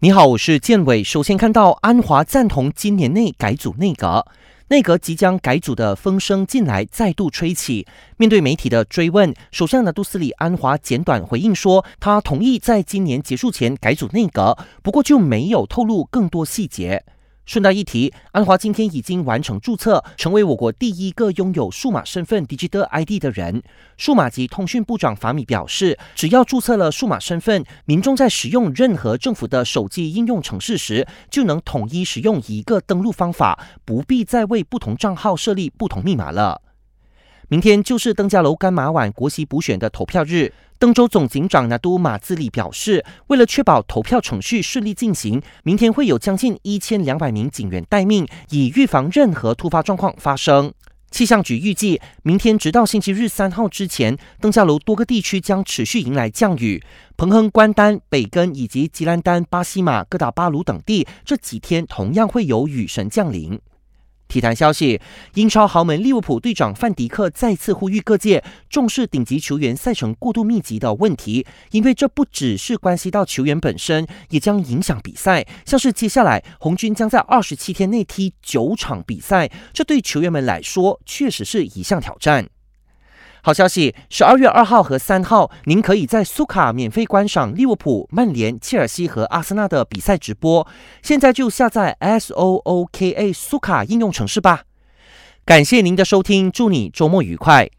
你好，我是建伟。首先看到安华赞同今年内改组内阁，内阁即将改组的风声近来再度吹起。面对媒体的追问，首相的杜斯里安华简短回应说，他同意在今年结束前改组内阁，不过就没有透露更多细节。顺带一提，安华今天已经完成注册，成为我国第一个拥有数码身份 Digital ID 的人。数码及通讯部长法米表示，只要注册了数码身份，民众在使用任何政府的手机应用程式时，就能统一使用一个登录方法，不必再为不同账号设立不同密码了。明天就是登嘉楼干马碗国席补选的投票日。登州总警长拿督马自里表示，为了确保投票程序顺利进行，明天会有将近一千两百名警员待命，以预防任何突发状况发生。气象局预计，明天直到星期日三号之前，登嘉楼多个地区将持续迎来降雨。彭亨、关丹、北根以及吉兰丹、巴西马、哥打巴鲁等地这几天同样会有雨神降临。体坛消息：英超豪门利物浦队长范迪克再次呼吁各界重视顶级球员赛程过度密集的问题，因为这不只是关系到球员本身，也将影响比赛。像是接下来红军将在二十七天内踢九场比赛，这对球员们来说确实是一项挑战。好消息，十二月二号和三号，您可以在苏卡免费观赏利物浦、曼联、切尔西和阿森纳的比赛直播。现在就下载 S O O K A 苏卡应用程式吧。感谢您的收听，祝你周末愉快。